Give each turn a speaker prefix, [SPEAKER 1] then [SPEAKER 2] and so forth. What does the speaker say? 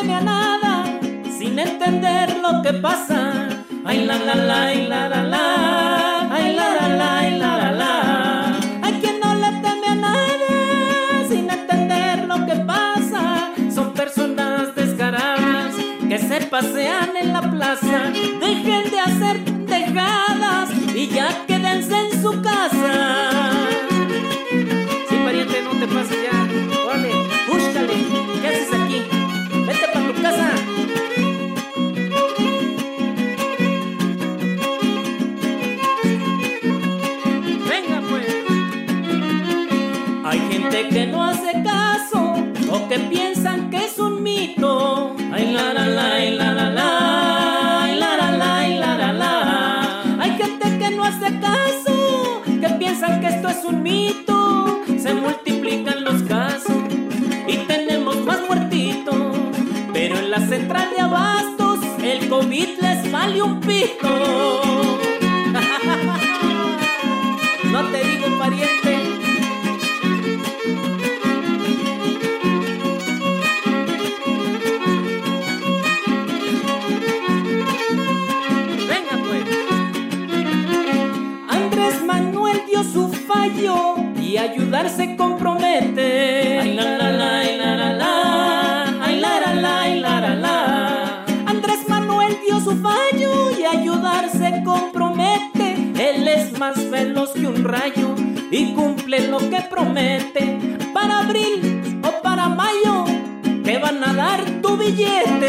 [SPEAKER 1] debe a nada, sin entender lo que pasa. Ay la la la, ay la la la, ay la la la, ay la la la. Hay quien no le teme a nadie, sin entender lo que pasa. Son personas descaradas que se pasean en la plaza. Dejen de hacer dejadas y ya gente que no hace caso o que piensan que es un mito. Ay la la la, ay, la la la, ay, la la la, ay, la la. Hay gente que no hace caso, que piensan que esto es un mito. Se multiplican los casos y tenemos más muertitos. Pero en la central de abastos el COVID les vale un pito. y ayudar se compromete. Ay, la, la, la, ay, la, la, la. Ay, la, la, ay, la, la, la. Andrés Manuel dio su fallo y ayudar se compromete. Él es más veloz que un rayo y cumple lo que promete. Para abril o para mayo te van a dar tu billete.